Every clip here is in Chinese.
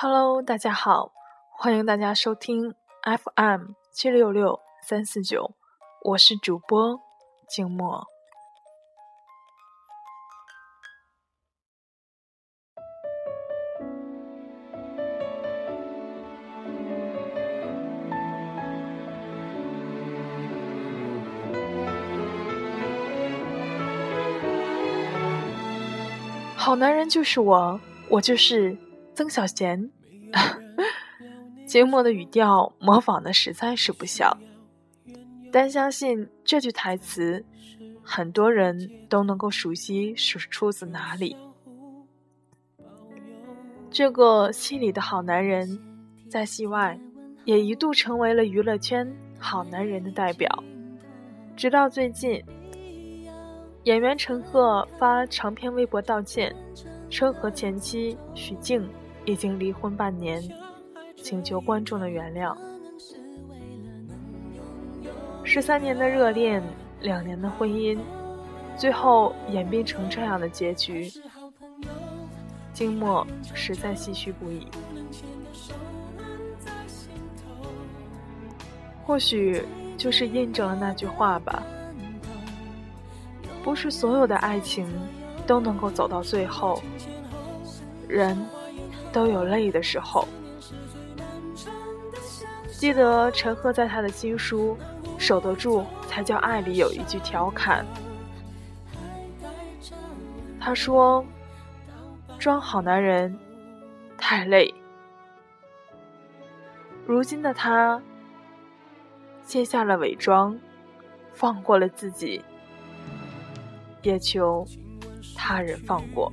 Hello，大家好，欢迎大家收听 FM 七六六三四九，我是主播静默。好男人就是我，我就是曾小贤。节目的语调模仿的实在是不小，但相信这句台词，很多人都能够熟悉是出自哪里。这个戏里的好男人，在戏外也一度成为了娱乐圈好男人的代表，直到最近。演员陈赫发长篇微博道歉，称和前妻许静已经离婚半年，请求观众的原谅。十三年的热恋，两年的婚姻，最后演变成这样的结局，静默实在唏嘘不已。或许就是印证了那句话吧。不是所有的爱情都能够走到最后，人都有累的时候。记得陈赫在他的新书《守得住才叫爱》里有一句调侃，他说：“装好男人太累。”如今的他卸下了伪装，放过了自己。也求他人放过。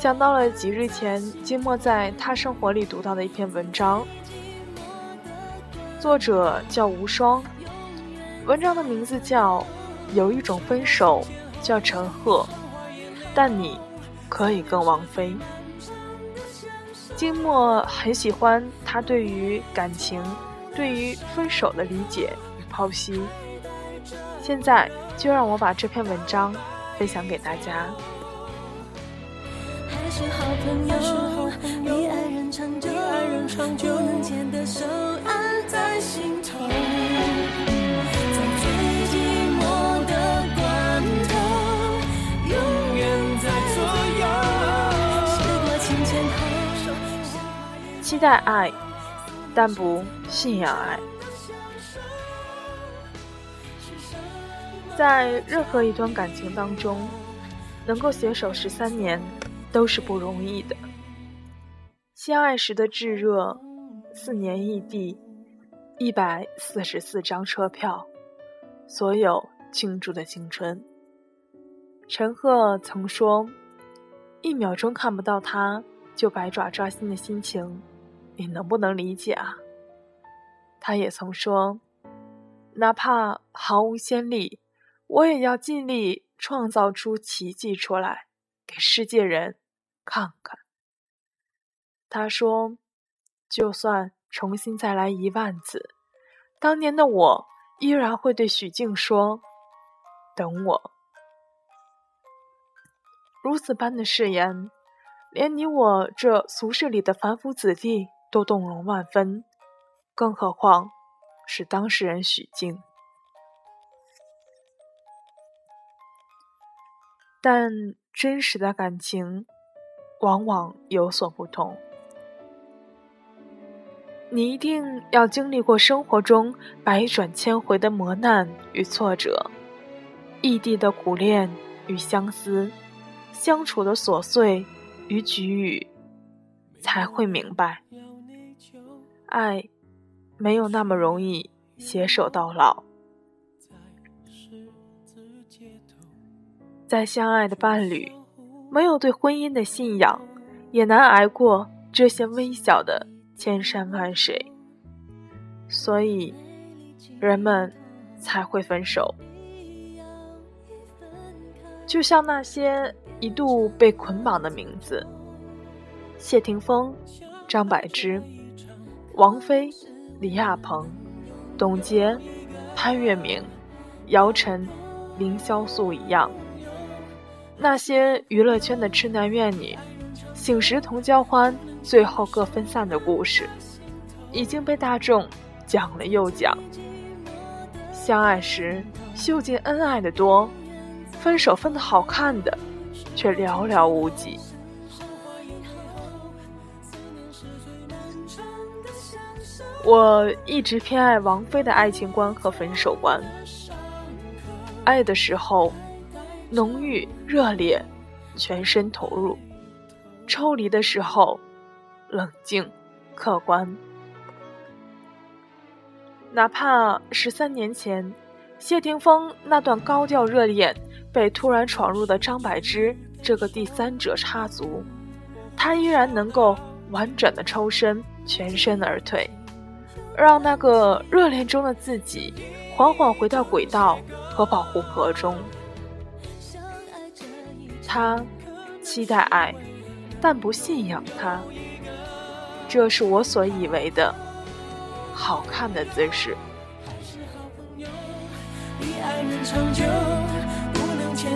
想到了几日前金默在他生活里读到的一篇文章，作者叫无双，文章的名字叫《有一种分手叫陈赫，但你可以跟王菲》。金默很喜欢他对于感情、对于分手的理解与剖析，现在就让我把这篇文章分享给大家。好朋友，比爱人长久，不能牵的手按在心头，期待爱，但不信仰爱。在任何一段感情当中，能够携手十三年。都是不容易的。相爱时的炙热，四年异地，一百四十四张车票，所有倾注的青春。陈赫曾说：“一秒钟看不到他就百爪抓心的心情，你能不能理解啊？”他也曾说：“哪怕毫无先例，我也要尽力创造出奇迹出来，给世界人。”看看，他说：“就算重新再来一万次，当年的我依然会对许静说，等我。”如此般的誓言，连你我这俗世里的凡夫子弟都动容万分，更何况是当事人许静？但真实的感情。往往有所不同。你一定要经历过生活中百转千回的磨难与挫折，异地的苦恋与相思，相处的琐碎与给予，才会明白，爱没有那么容易携手到老。在相爱的伴侣。没有对婚姻的信仰，也难挨过这些微小的千山万水。所以人们才会分手。就像那些一度被捆绑的名字：谢霆锋、张柏芝、王菲、李亚鹏、董洁、潘粤明、姚晨、凌潇肃一样。那些娱乐圈的痴男怨女，醒时同交欢，最后各分散的故事，已经被大众讲了又讲。相爱时秀尽恩爱的多。分手分的好看的，却寥寥无几。我一直偏爱王菲的爱情观和分手观。爱的时候，浓郁热烈，全身投入；抽离的时候，冷静客观。哪怕十三年前，谢霆锋那段高调热恋。被突然闯入的张柏芝这个第三者插足，他依然能够婉转的抽身，全身而退，让那个热恋中的自己缓缓回到轨道和保护壳中。他期待爱，但不信仰他，这是我所以为的好看的姿势。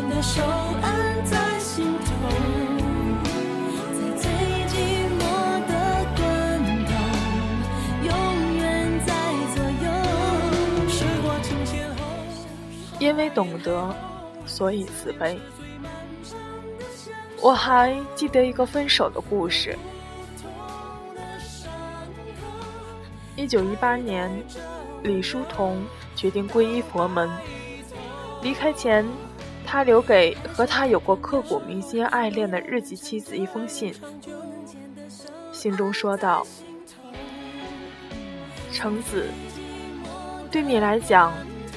的手按在心头，在最寂寞的关头，永远在左右。时过境迁后，因为懂得，所以慈悲。我还记得一个分手的故事。一九一八年，李叔同决定皈依佛门，离开前。他留给和他有过刻骨铭心爱恋的日籍妻子一封信，信中说道：“橙子，对你来讲，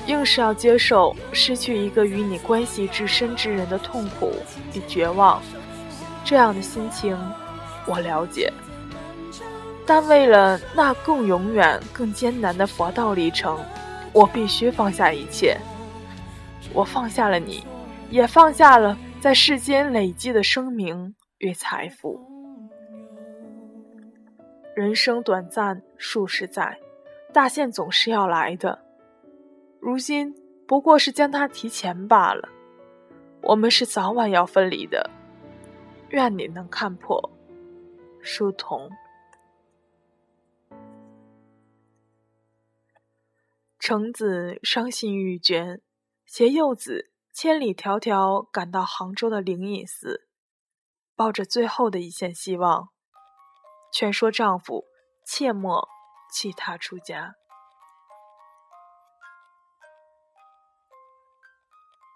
硬是要接受失去一个与你关系至深之人的痛苦与绝望，这样的心情我了解。但为了那更永远、更艰难的佛道历程，我必须放下一切。我放下了你。”也放下了在世间累积的声名与财富。人生短暂数十载，大限总是要来的。如今不过是将它提前罢了。我们是早晚要分离的，愿你能看破。书童，橙子伤心欲绝，携幼子。千里迢迢赶到杭州的灵隐寺，抱着最后的一线希望，劝说丈夫切莫弃她出家。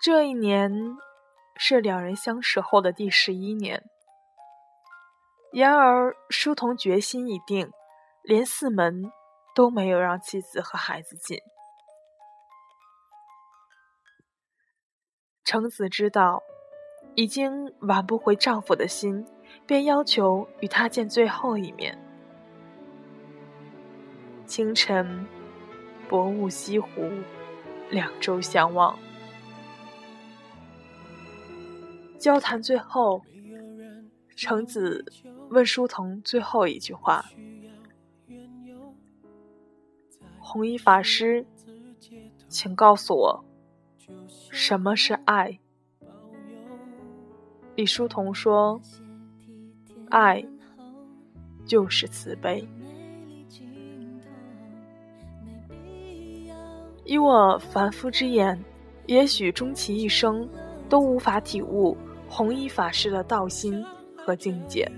这一年是两人相识后的第十一年，然而书童决心已定，连寺门都没有让妻子和孩子进。橙子知道已经挽不回丈夫的心，便要求与他见最后一面。清晨，薄雾西湖，两舟相望。交谈最后，橙子问书童最后一句话：“弘一法师，请告诉我。”什么是爱？李叔同说：“爱就是慈悲。”以我凡夫之眼，也许终其一生都无法体悟弘一法师的道心和境界。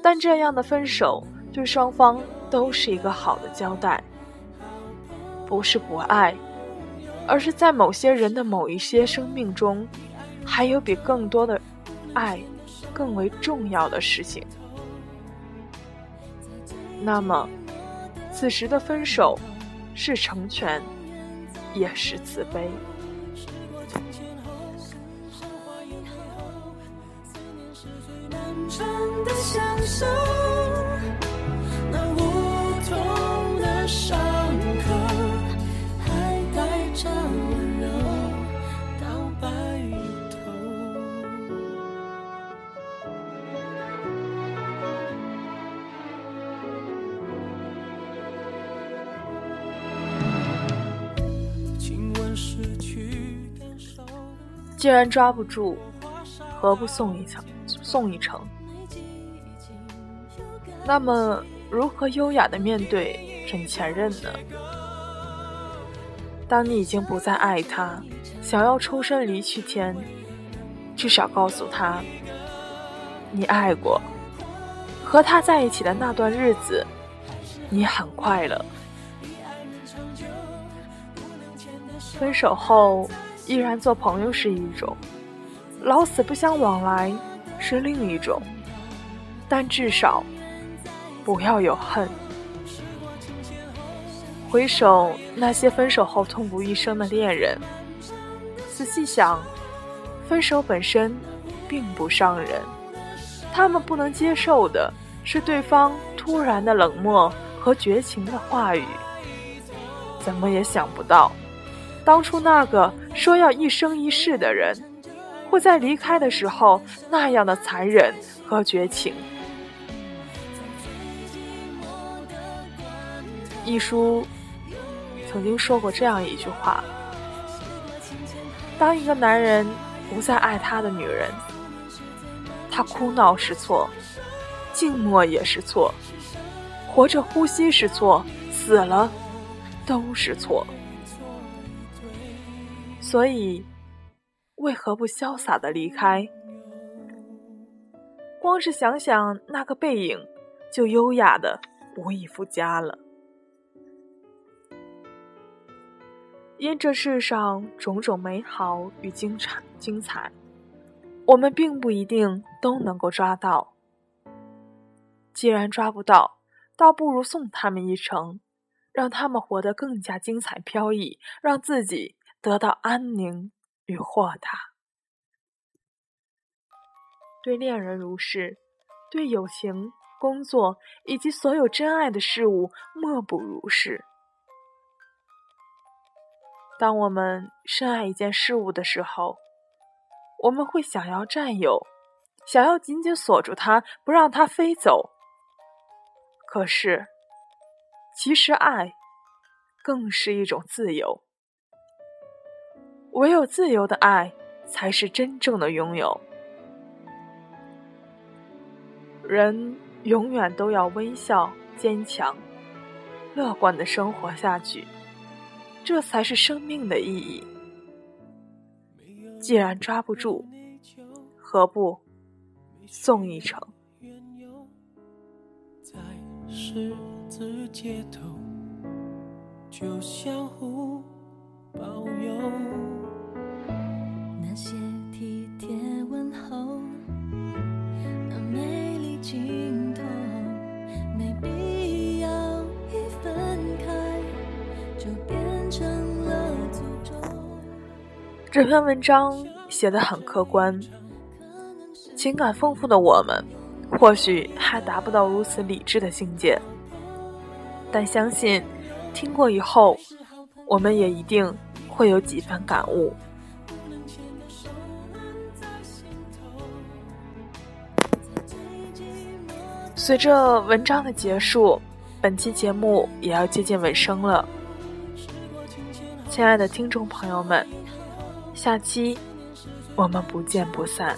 但这样的分手，对双方都是一个好的交代。不是不爱。而是在某些人的某一些生命中，还有比更多的爱更为重要的事情。那么，此时的分手是成全，也是慈悲。那无痛的伤口，还带着温柔。既然抓不住，何不送一程？送一程。那么，如何优雅的面对准前任呢？当你已经不再爱他，想要抽身离去前，至少告诉他，你爱过，和他在一起的那段日子，你很快乐。分手后依然做朋友是一种，老死不相往来是另一种，但至少。不要有恨。回首那些分手后痛不欲生的恋人，仔细想，分手本身并不伤人，他们不能接受的是对方突然的冷漠和绝情的话语。怎么也想不到，当初那个说要一生一世的人，会在离开的时候那样的残忍和绝情。一书曾经说过这样一句话：“当一个男人不再爱他的女人，他哭闹是错，静默也是错，活着呼吸是错，死了都是错。所以，为何不潇洒的离开？光是想想那个背影，就优雅的无以复加了。”因这世上种种美好与精彩，精彩，我们并不一定都能够抓到。既然抓不到，倒不如送他们一程，让他们活得更加精彩飘逸，让自己得到安宁与豁达。对恋人如是，对友情、工作以及所有真爱的事物，莫不如是。当我们深爱一件事物的时候，我们会想要占有，想要紧紧锁住它，不让它飞走。可是，其实爱更是一种自由，唯有自由的爱才是真正的拥有。人永远都要微笑、坚强、乐观的生活下去。这才是生命的意义。既然抓不住，何不送一程？在十字街头，就相互保佑。那些这篇文章写得很客观，情感丰富的我们，或许还达不到如此理智的境界，但相信听过以后，我们也一定会有几番感悟。随着文章的结束，本期节目也要接近尾声了，亲爱的听众朋友们。下期我们不见不散。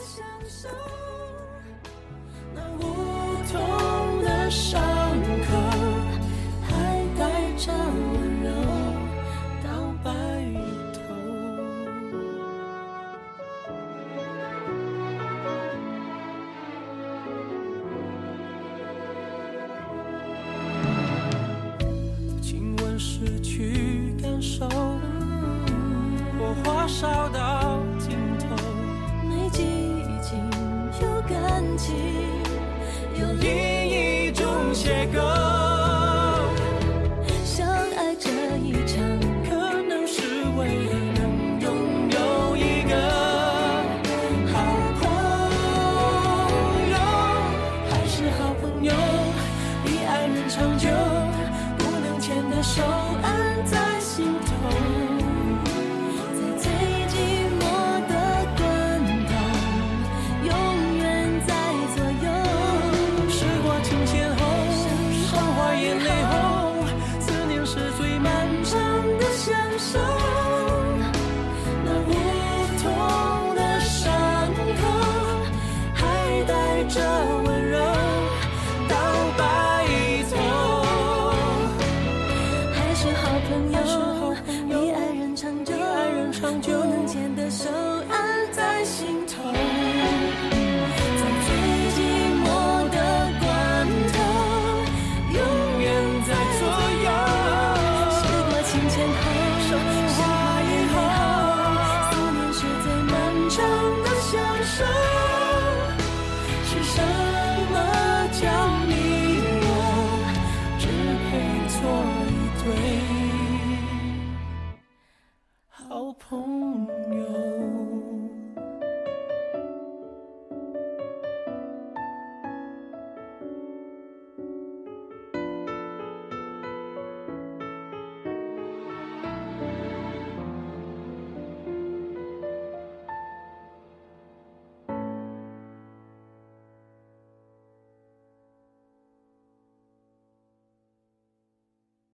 有另一种写歌，相爱这一场可能是为了能拥有一个好朋友，还是好朋友比爱人长久，不能牵的手安在心头。